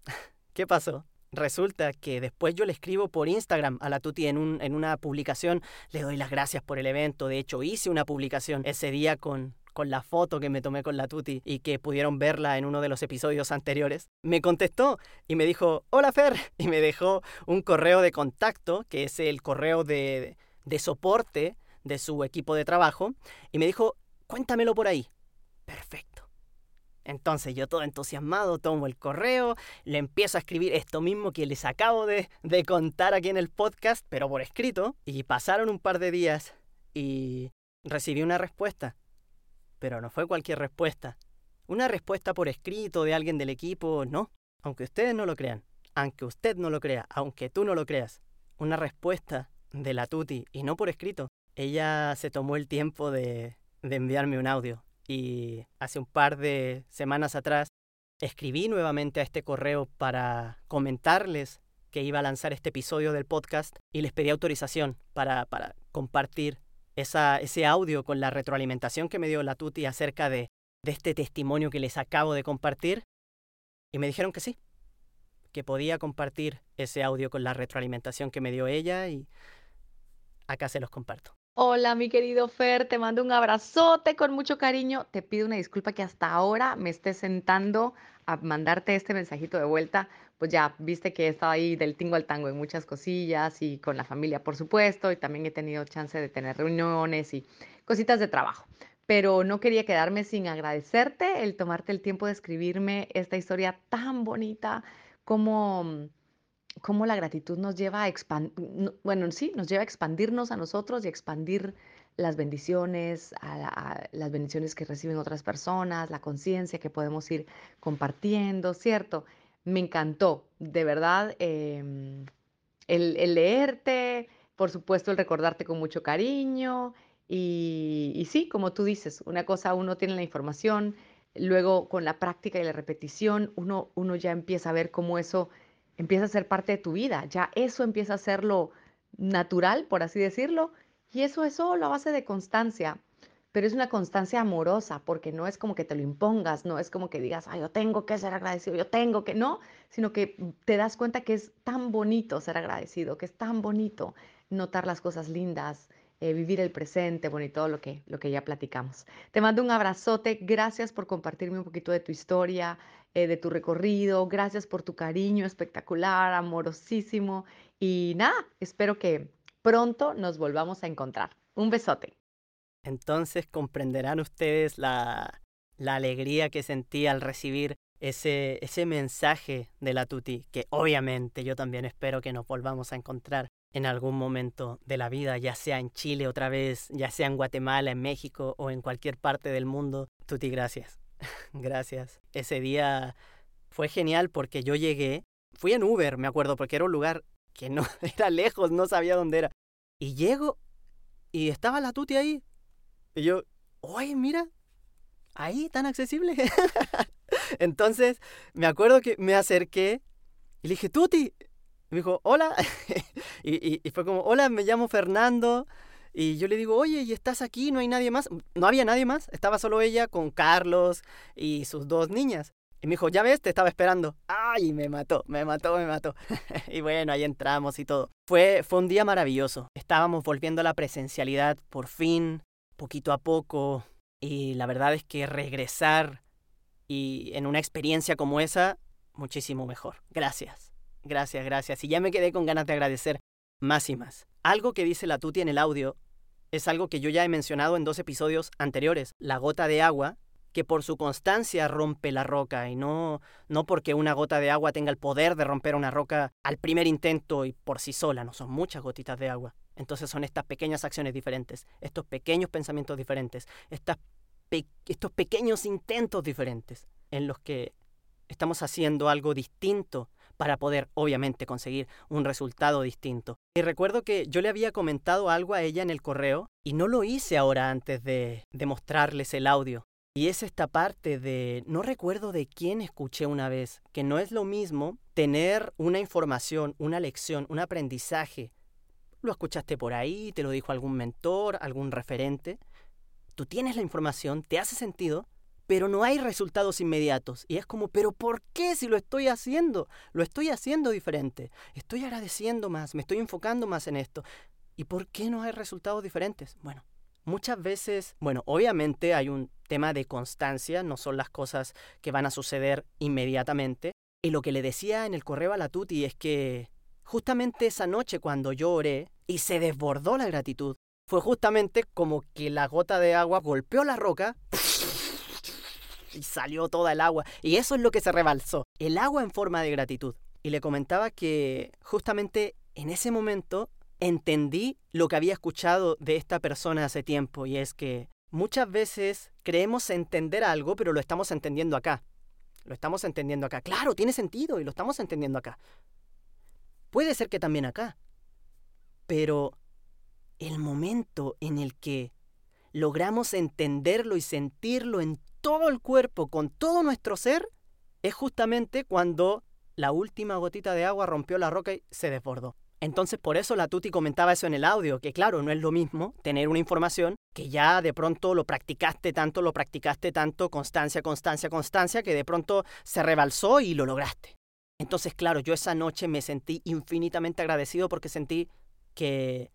*laughs* ¿Qué pasó? Resulta que después yo le escribo por Instagram a la Tuti en, un, en una publicación, le doy las gracias por el evento, de hecho hice una publicación ese día con, con la foto que me tomé con la Tuti y que pudieron verla en uno de los episodios anteriores, me contestó y me dijo, hola Fer, *laughs* y me dejó un correo de contacto, que es el correo de, de soporte de su equipo de trabajo, y me dijo, cuéntamelo por ahí. Perfecto. Entonces yo todo entusiasmado tomo el correo, le empiezo a escribir esto mismo que les acabo de, de, contar aquí en el podcast, pero por escrito, y pasaron un par de días y recibí una respuesta. Pero no fue cualquier respuesta. Una respuesta por escrito de alguien del equipo, no. Aunque ustedes no lo crean, aunque usted no lo crea, aunque tú no lo creas. Una respuesta de la Tuti y no por escrito. Ella se tomó el tiempo de, de enviarme un audio y hace un par de semanas atrás escribí nuevamente a este correo para comentarles que iba a lanzar este episodio del podcast y les pedí autorización para, para compartir ese audio con la retroalimentación que me dio la Tuti acerca de, de este testimonio que les acabo de compartir. Y me dijeron que sí, que podía compartir ese audio con la retroalimentación que me dio ella y acá se los comparto. Hola, mi querido Fer, te mando un abrazote con mucho cariño. Te pido una disculpa que hasta ahora me esté sentando a mandarte este mensajito de vuelta. Pues ya viste que he estado ahí del tingo al tango en muchas cosillas y con la familia, por supuesto, y también he tenido chance de tener reuniones y cositas de trabajo. Pero no quería quedarme sin agradecerte el tomarte el tiempo de escribirme esta historia tan bonita como cómo la gratitud nos lleva a expandir, bueno, sí, nos lleva a expandirnos a nosotros y expandir las bendiciones, a, las bendiciones que reciben otras personas, la conciencia que podemos ir compartiendo, ¿cierto? Me encantó, de verdad, em, el, leerte, por supuesto, el recordarte con mucho cariño y, y sí, como tú dices, una cosa uno tiene la información, luego con la práctica y la repetición, uno, uno ya empieza a ver cómo eso empieza a ser parte de tu vida, ya eso empieza a ser lo natural, por así decirlo, y eso es solo a base de constancia, pero es una constancia amorosa, porque no es como que te lo impongas, no es como que digas, ay, yo tengo que ser agradecido, yo tengo que, no, sino que te das cuenta que es tan bonito ser agradecido, que es tan bonito notar las cosas lindas, eh, vivir el presente, bueno, y todo lo que, lo que ya platicamos. Te mando un abrazote, gracias por compartirme un poquito de tu historia, eh, de tu recorrido, gracias por tu cariño espectacular, amorosísimo, y nada, espero que pronto nos volvamos a encontrar. Un besote. Entonces comprenderán ustedes la, la alegría que sentí al recibir ese, ese mensaje de la Tuti, que obviamente yo también espero que nos volvamos a encontrar en algún momento de la vida, ya sea en Chile otra vez, ya sea en Guatemala, en México o en cualquier parte del mundo. Tuti, gracias. *laughs* gracias. Ese día fue genial porque yo llegué, fui en Uber, me acuerdo, porque era un lugar que no *laughs* era lejos, no sabía dónde era. Y llego y estaba la Tuti ahí. Y yo, oye, mira, ahí tan accesible. *laughs* Entonces, me acuerdo que me acerqué y le dije, Tuti, me dijo, hola. *laughs* y, y, fue como, hola, me llamo Fernando. Y yo le digo, oye, ¿y estás aquí? ¿No hay nadie más? No había nadie más. Estaba solo ella con Carlos y sus dos niñas. Y me dijo, ya ves, te estaba esperando. Ay, me mató, me mató, me mató. *laughs* y bueno, ahí entramos y todo. Fue, fue un día maravilloso. Estábamos volviendo a la presencialidad por fin, poquito a poco. Y la verdad es que regresar y en una experiencia como esa, muchísimo mejor. Gracias. Gracias, gracias. Y ya me quedé con ganas de agradecer más y más. Algo que dice la Tuti en el audio es algo que yo ya he mencionado en dos episodios anteriores. La gota de agua, que por su constancia rompe la roca y no, no porque una gota de agua tenga el poder de romper una roca al primer intento y por sí sola, no son muchas gotitas de agua. Entonces son estas pequeñas acciones diferentes, estos pequeños pensamientos diferentes, estos pequeños intentos diferentes en los que estamos haciendo algo distinto para poder, obviamente, conseguir un resultado distinto. Y recuerdo que yo le había comentado algo a ella en el correo y no lo hice ahora antes de, de mostrarles el audio. Y es esta parte de, no recuerdo de quién escuché una vez, que no es lo mismo tener una información, una lección, un aprendizaje. Lo escuchaste por ahí, te lo dijo algún mentor, algún referente. Tú tienes la información, te hace sentido, pero no hay resultados inmediatos. Y es como, pero ¿por qué si lo estoy haciendo? Lo estoy haciendo diferente. Estoy agradeciendo más, me estoy enfocando más en esto. ¿Y por qué no hay resultados diferentes? Bueno, muchas veces, bueno, obviamente hay un tema de constancia, no son las cosas que van a suceder inmediatamente. Y lo que le decía en el correo a la Tuti es que justamente esa noche cuando yo oré y se desbordó la gratitud, fue justamente como que la gota de agua golpeó la roca y salió toda el agua. Y eso es lo que se rebalsó, el agua en forma de gratitud. Y le comentaba que justamente en ese momento entendí lo que había escuchado de esta persona hace tiempo y es que muchas veces creemos entender algo pero lo estamos entendiendo acá. Lo estamos entendiendo acá. Claro, tiene sentido y lo estamos entendiendo acá. Puede ser que también acá. Pero el momento en el que logramos entenderlo y sentirlo en todo el cuerpo, con todo nuestro ser, es justamente cuando la última gotita de agua rompió la roca y se desbordó. Entonces por eso la Tuti comentaba eso en el audio, que claro, no es lo mismo tener una información que ya de pronto lo practicaste tanto, lo practicaste tanto, constancia, constancia, constancia, que de pronto se rebalsó y lo lograste. Entonces claro, yo esa noche me sentí infinitamente agradecido porque sentí que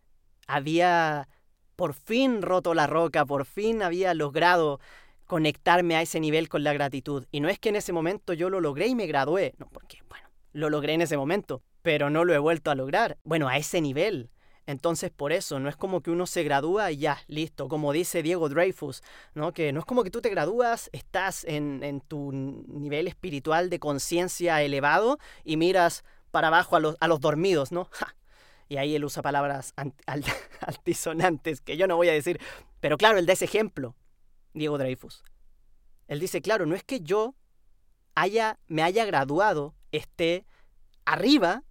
había por fin roto la roca, por fin había logrado conectarme a ese nivel con la gratitud. Y no es que en ese momento yo lo logré y me gradué, no, porque bueno, lo logré en ese momento, pero no lo he vuelto a lograr. Bueno, a ese nivel. Entonces, por eso, no es como que uno se gradúa y ya, listo, como dice Diego Dreyfus, ¿no? Que no es como que tú te gradúas, estás en, en tu nivel espiritual de conciencia elevado y miras para abajo a los, a los dormidos, ¿no? Y ahí él usa palabras *laughs* altisonantes que yo no voy a decir, pero claro, él da ese ejemplo, Diego Dreyfus. Él dice, claro, no es que yo haya, me haya graduado, esté arriba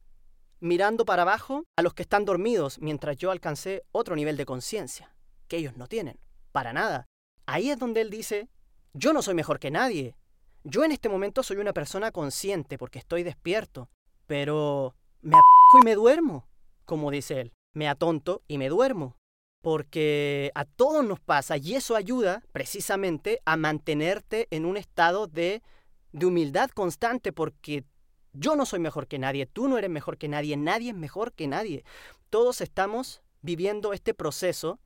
mirando para abajo a los que están dormidos mientras yo alcancé otro nivel de conciencia, que ellos no tienen, para nada. Ahí es donde él dice, yo no soy mejor que nadie. Yo en este momento soy una persona consciente porque estoy despierto, pero me y me duermo, como dice él. Me atonto y me duermo. Porque a todos nos pasa y eso ayuda precisamente a mantenerte en un estado de, de humildad constante porque yo no soy mejor que nadie, tú no eres mejor que nadie, nadie es mejor que nadie. Todos estamos viviendo este proceso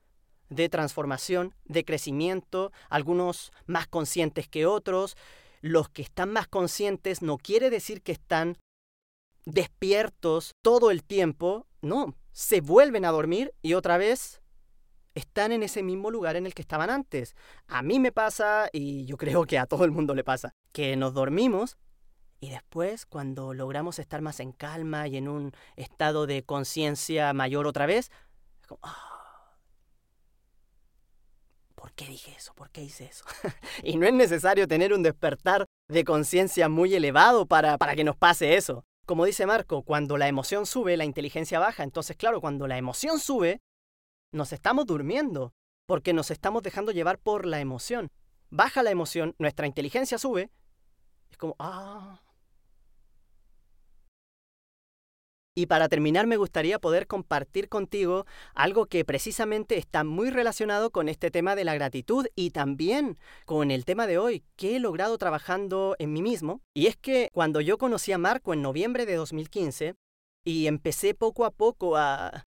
de transformación, de crecimiento, algunos más conscientes que otros. Los que están más conscientes no quiere decir que están despiertos todo el tiempo, no, se vuelven a dormir y otra vez están en ese mismo lugar en el que estaban antes. A mí me pasa, y yo creo que a todo el mundo le pasa, que nos dormimos y después, cuando logramos estar más en calma y en un estado de conciencia mayor otra vez, es como, ah, ¿por qué dije eso? ¿Por qué hice eso? *laughs* y no es necesario tener un despertar de conciencia muy elevado para, para que nos pase eso. Como dice Marco, cuando la emoción sube, la inteligencia baja. Entonces, claro, cuando la emoción sube, nos estamos durmiendo, porque nos estamos dejando llevar por la emoción. Baja la emoción, nuestra inteligencia sube, es como, ah, Y para terminar me gustaría poder compartir contigo algo que precisamente está muy relacionado con este tema de la gratitud y también con el tema de hoy que he logrado trabajando en mí mismo. Y es que cuando yo conocí a Marco en noviembre de 2015 y empecé poco a poco a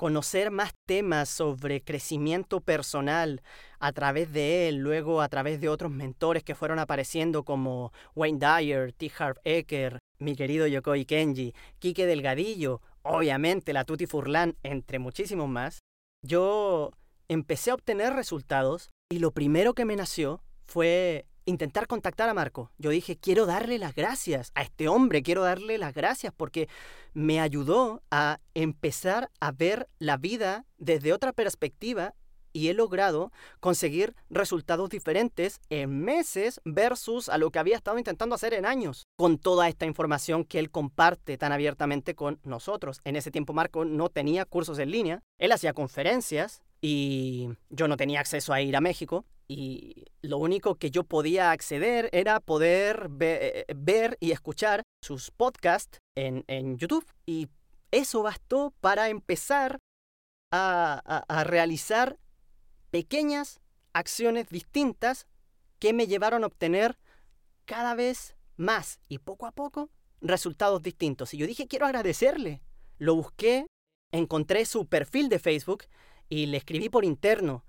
conocer más temas sobre crecimiento personal a través de él, luego a través de otros mentores que fueron apareciendo como Wayne Dyer, T. Harv Eker, mi querido Yokoi Kenji, Quique Delgadillo, obviamente la Tuti Furlan, entre muchísimos más, yo empecé a obtener resultados y lo primero que me nació fue intentar contactar a Marco. Yo dije, quiero darle las gracias a este hombre, quiero darle las gracias porque me ayudó a empezar a ver la vida desde otra perspectiva y he logrado conseguir resultados diferentes en meses versus a lo que había estado intentando hacer en años, con toda esta información que él comparte tan abiertamente con nosotros. En ese tiempo Marco no tenía cursos en línea, él hacía conferencias y yo no tenía acceso a ir a México y lo único que yo podía acceder era poder ver y escuchar sus podcasts en, YouTube y eso bastó para empezar a, a realizar pequeñas acciones distintas que me llevaron a obtener cada vez más y poco a poco resultados distintos. Y yo dije, quiero agradecerle. Lo busqué, encontré su perfil de Facebook y le escribí por interno.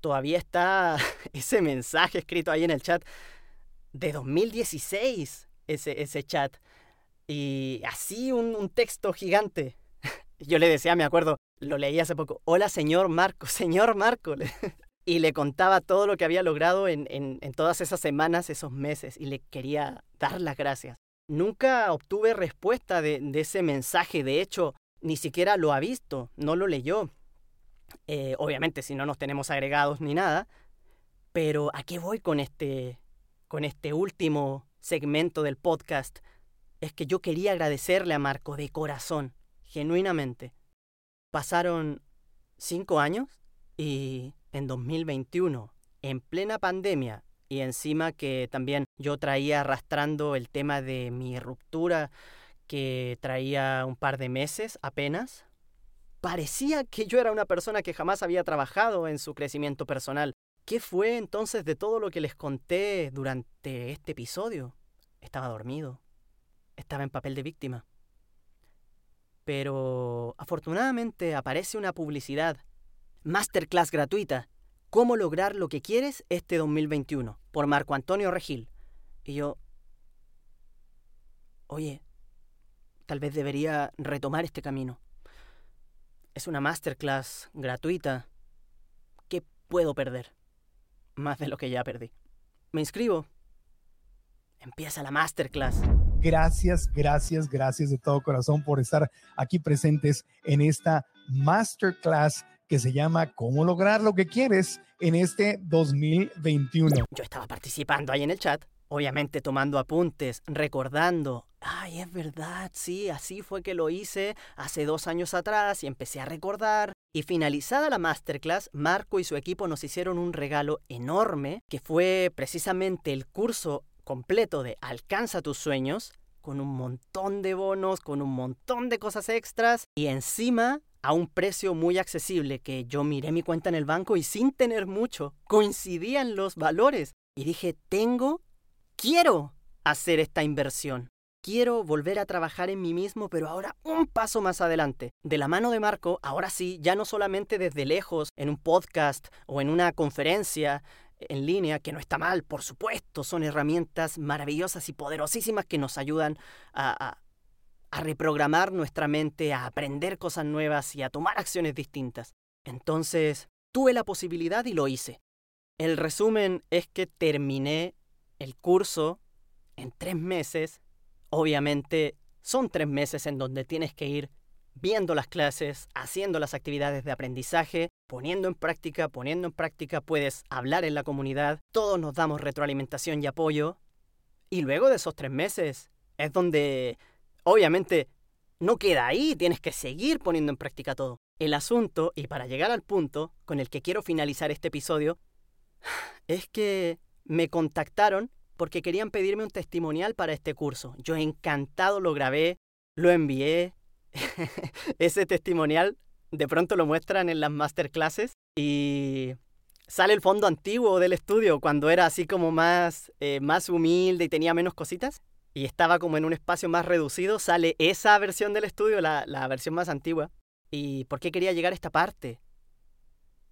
Todavía está *laughs* ese mensaje escrito ahí en el chat de 2016, ese, ese chat. Y así un, un texto gigante. *laughs* Yo le decía, me acuerdo, lo leí hace poco. Hola, señor Marco, *laughs* señor Marco. y le contaba todo lo que había logrado en, en, todas esas semanas, esos meses, y le quería dar las gracias. Nunca obtuve respuesta de, de ese mensaje, de hecho, ni siquiera lo ha visto, no lo leyó. Eh, obviamente, si no nos tenemos agregados ni nada, pero ¿a qué voy con este, con este último segmento del podcast? Es que yo quería agradecerle a Marco de corazón, genuinamente. Pasaron cinco años y en 2021, en plena pandemia, y encima que también yo traía arrastrando el tema de mi ruptura que traía un par de meses apenas, parecía que yo era una persona que jamás había trabajado en su crecimiento personal. ¿Qué fue entonces de todo lo que les conté durante este episodio? Estaba dormido. Estaba en papel de víctima. Pero afortunadamente aparece una publicidad. Masterclass gratuita. ¿Cómo lograr lo que quieres este 2021? Por Marco Antonio Regil. Y yo... Oye, tal vez debería retomar este camino. Es una masterclass gratuita. ¿Qué puedo perder? Más de lo que ya perdí. Me inscribo. Empieza la masterclass. Gracias, gracias, gracias de todo corazón por estar aquí presentes en esta masterclass que se llama ¿Cómo lograr lo que quieres en este 2021? Yo estaba participando ahí en el chat, obviamente tomando apuntes, recordando, ay, es verdad, sí, así fue que lo hice hace dos años atrás y empecé a recordar. Y finalizada la masterclass, Marco y su equipo nos hicieron un regalo enorme, que fue precisamente el curso completo de Alcanza tus sueños, con un montón de bonos, con un montón de cosas extras y encima a un precio muy accesible que yo miré mi cuenta en el banco y sin tener mucho coincidían los valores y dije, tengo, quiero hacer esta inversión. Quiero volver a trabajar en mí mismo, pero ahora un paso más adelante. De la mano de Marco, ahora sí, ya no solamente desde lejos, en un podcast o en una conferencia, en línea, que no está mal, por supuesto, son herramientas maravillosas y poderosísimas que nos ayudan a, a, reprogramar nuestra mente, a aprender cosas nuevas y a tomar acciones distintas. Entonces, tuve la posibilidad y lo hice. El resumen es que terminé el curso en tres meses. Obviamente, son tres meses en donde tienes que ir viendo las clases, haciendo las actividades de aprendizaje, poniendo en práctica, poniendo en práctica, puedes hablar en la comunidad, todos nos damos retroalimentación y apoyo. Y luego de esos tres meses es donde, obviamente, no queda ahí, tienes que seguir poniendo en práctica todo. El asunto, y para llegar al punto con el que quiero finalizar este episodio, *sighs* es que me contactaron porque querían pedirme un testimonial para este curso. Yo encantado lo grabé, lo envié, *laughs* ese testimonial de pronto lo muestran en las masterclasses y sale el fondo antiguo del estudio cuando era así como más, eh, más humilde y tenía menos cositas y estaba como en un espacio más reducido, sale esa versión del estudio, la, la versión más antigua. ¿Y por qué quería llegar a esta parte?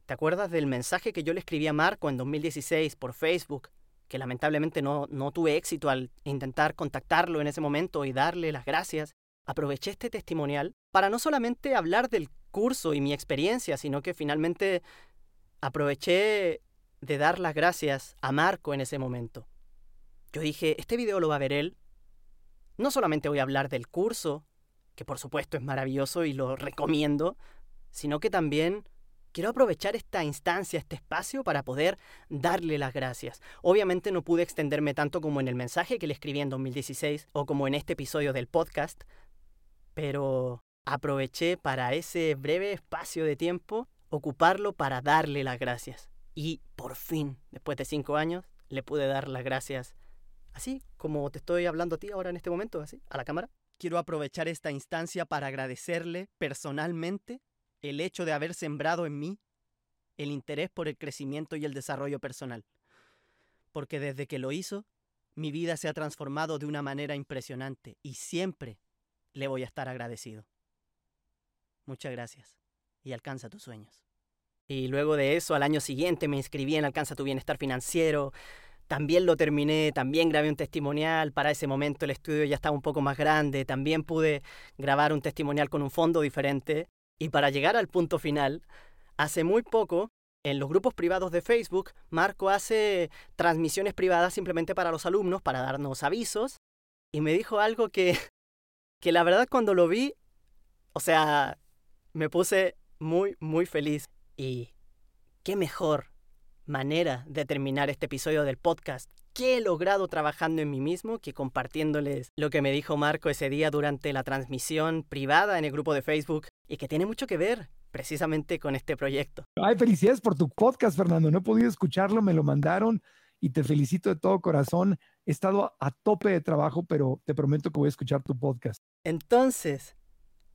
¿Te acuerdas del mensaje que yo le escribí a Marco en 2016 por Facebook? Que lamentablemente no, no tuve éxito al intentar contactarlo en ese momento y darle las gracias aproveché este testimonial para no solamente hablar del curso y mi experiencia, sino que finalmente aproveché de dar las gracias a Marco en ese momento. yo dije, este video lo va a ver él. No solamente voy a hablar del curso, que por supuesto es maravilloso y lo recomiendo, sino que también quiero aprovechar esta instancia, este espacio para poder darle las gracias. Obviamente no pude extenderme tanto como en el mensaje que le escribí en 2016 o como en este episodio del podcast, pero aproveché para ese breve espacio de tiempo ocuparlo para darle las gracias. Y por fin, después de cinco años, le pude dar las gracias así como te estoy hablando a ti ahora en este momento, así, a la cámara. Quiero aprovechar esta instancia para agradecerle personalmente el hecho de haber sembrado en mí el interés por el crecimiento y el desarrollo personal. Porque desde que lo hizo, mi vida se ha transformado de una manera impresionante y siempre le voy a estar agradecido. Muchas gracias y alcanza tus sueños. Y luego de eso, al año siguiente me inscribí en Alcanza tu Bienestar Financiero. También lo terminé, también grabé un testimonial. Para ese momento el estudio ya estaba un poco más grande. También pude grabar un testimonial con un fondo diferente. Y para llegar al punto final, hace muy poco, en los grupos privados de Facebook, Marco hace transmisiones privadas simplemente para los alumnos, para darnos avisos. Y me dijo algo que, *laughs* que la verdad cuando lo vi, o sea, me puse muy, muy feliz. Y qué mejor manera de terminar este episodio del podcast que he logrado trabajando en mí mismo que compartiéndoles lo que me dijo Marco ese día durante la transmisión privada en el grupo de Facebook y que tiene mucho que ver precisamente con este proyecto. Ay, felicidades por tu podcast, Fernando. No he podido escucharlo, me lo mandaron y te felicito de todo corazón. He estado a tope de trabajo, pero te prometo que voy a escuchar tu podcast. Entonces,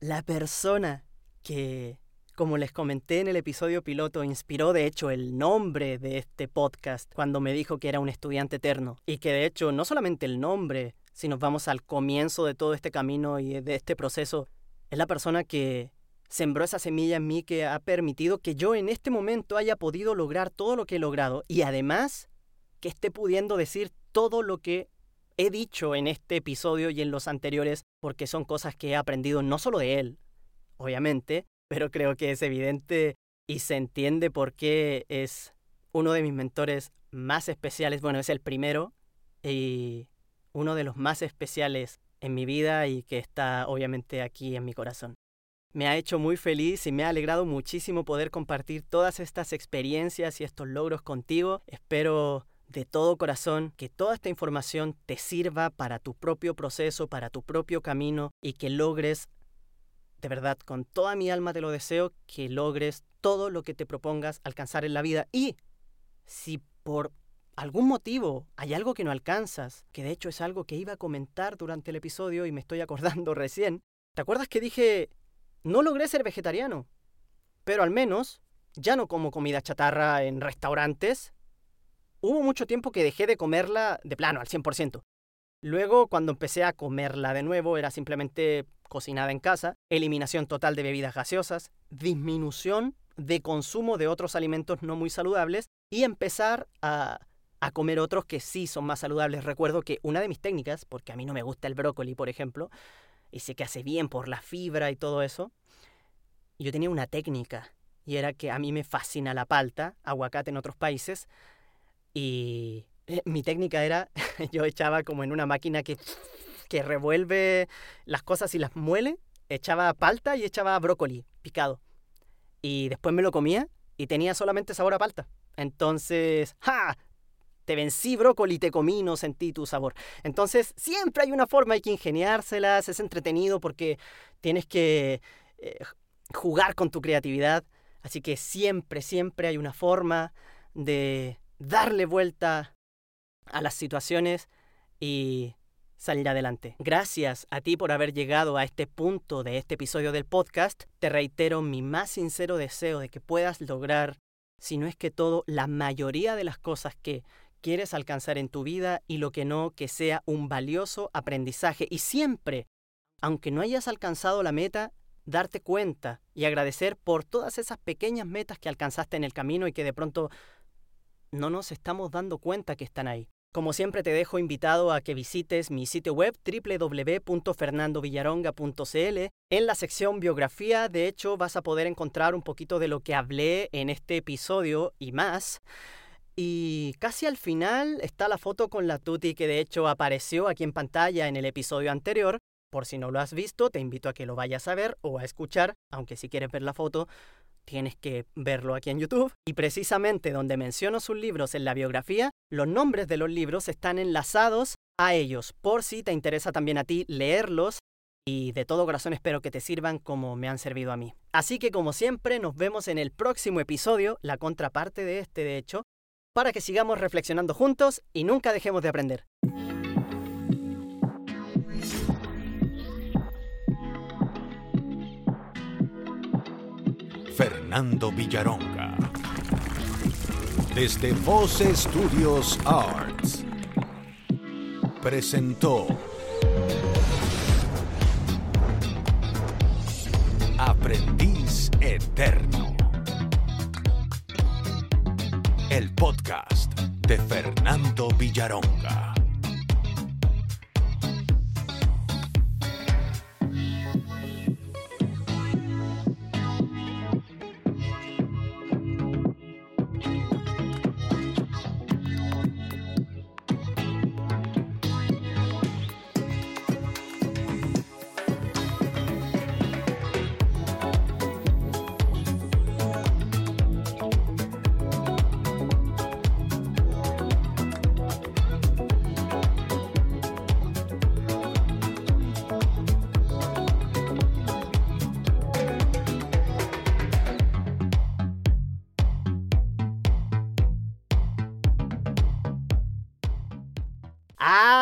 la persona que como les comenté en el episodio piloto, inspiró de hecho el nombre de este podcast cuando me dijo que era un estudiante eterno. Y que de hecho no solamente el nombre, si nos vamos al comienzo de todo este camino y de este proceso, es la persona que sembró esa semilla en mí que ha permitido que yo en este momento haya podido lograr todo lo que he logrado y además que esté pudiendo decir todo lo que he dicho en este episodio y en los anteriores porque son cosas que he aprendido no solo de él, obviamente, pero creo que es evidente y se entiende por qué es uno de mis mentores más especiales, bueno, es el primero y uno de los más especiales en mi vida y que está obviamente aquí en mi corazón. Me ha hecho muy feliz y me ha alegrado muchísimo poder compartir todas estas experiencias y estos logros contigo. Espero de todo corazón que toda esta información te sirva para tu propio proceso, para tu propio camino y que logres de verdad, con toda mi alma te lo deseo, que logres todo lo que te propongas alcanzar en la vida. Y si por algún motivo hay algo que no alcanzas, que de hecho es algo que iba a comentar durante el episodio y me estoy acordando *laughs* recién, ¿te acuerdas que dije, no logré ser vegetariano? Pero al menos ya no como comida chatarra en restaurantes. Hubo mucho tiempo que dejé de comerla de plano, al 100%. Luego, cuando empecé a comerla de nuevo, era simplemente cocinada en casa, eliminación total de bebidas gaseosas, disminución de consumo de otros alimentos no muy saludables y empezar a, comer otros que sí son más saludables. Recuerdo que una de mis técnicas, porque a mí no me gusta el brócoli, por ejemplo, y sé que hace bien por la fibra y todo eso, yo tenía una técnica y era que a mí me fascina la palta, aguacate en otros países, y eh, mi técnica era, *laughs* yo echaba como en una máquina que que revuelve las cosas y las muele, echaba palta y echaba brócoli picado. Y después me lo comía y tenía solamente sabor a palta. Entonces, ¡ja! Te vencí brócoli, te comí, no sentí tu sabor. Entonces, siempre hay una forma, hay que ingeniárselas, es entretenido porque tienes que eh, jugar con tu creatividad. Así que siempre, siempre hay una forma de darle vuelta a las situaciones y salir adelante. Gracias a ti por haber llegado a este punto de este episodio del podcast. Te reitero mi más sincero deseo de que puedas lograr, si no es que todo, la mayoría de las cosas que quieres alcanzar en tu vida y lo que no, que sea un valioso aprendizaje. Y siempre, aunque no hayas alcanzado la meta, darte cuenta y agradecer por todas esas pequeñas metas que alcanzaste en el camino y que de pronto no nos estamos dando cuenta que están ahí. Como siempre te dejo invitado a que visites mi sitio web www.fernandovillaronga.cl. En la sección biografía, de hecho, vas a poder encontrar un poquito de lo que hablé en este episodio y más. Y casi al final está la foto con la Tuti que de hecho apareció aquí en pantalla en el episodio anterior. Por si no lo has visto, te invito a que lo vayas a ver o a escuchar, aunque si quieres ver la foto, tienes que verlo aquí en YouTube. Y precisamente donde menciono sus libros en la biografía, los nombres de los libros están enlazados a ellos, por si te interesa también a ti leerlos. Y de todo corazón espero que te sirvan como me han servido a mí. Así que como siempre, nos vemos en el próximo episodio, la contraparte de este de hecho, para que sigamos reflexionando juntos y nunca dejemos de aprender. Fernando Villaronga. Desde Voz Studios Arts. Presentó Aprendiz Eterno. El podcast de Fernando Villaronga.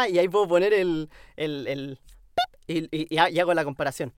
Y ahí puedo poner el... el, el y, y- y hago la comparación.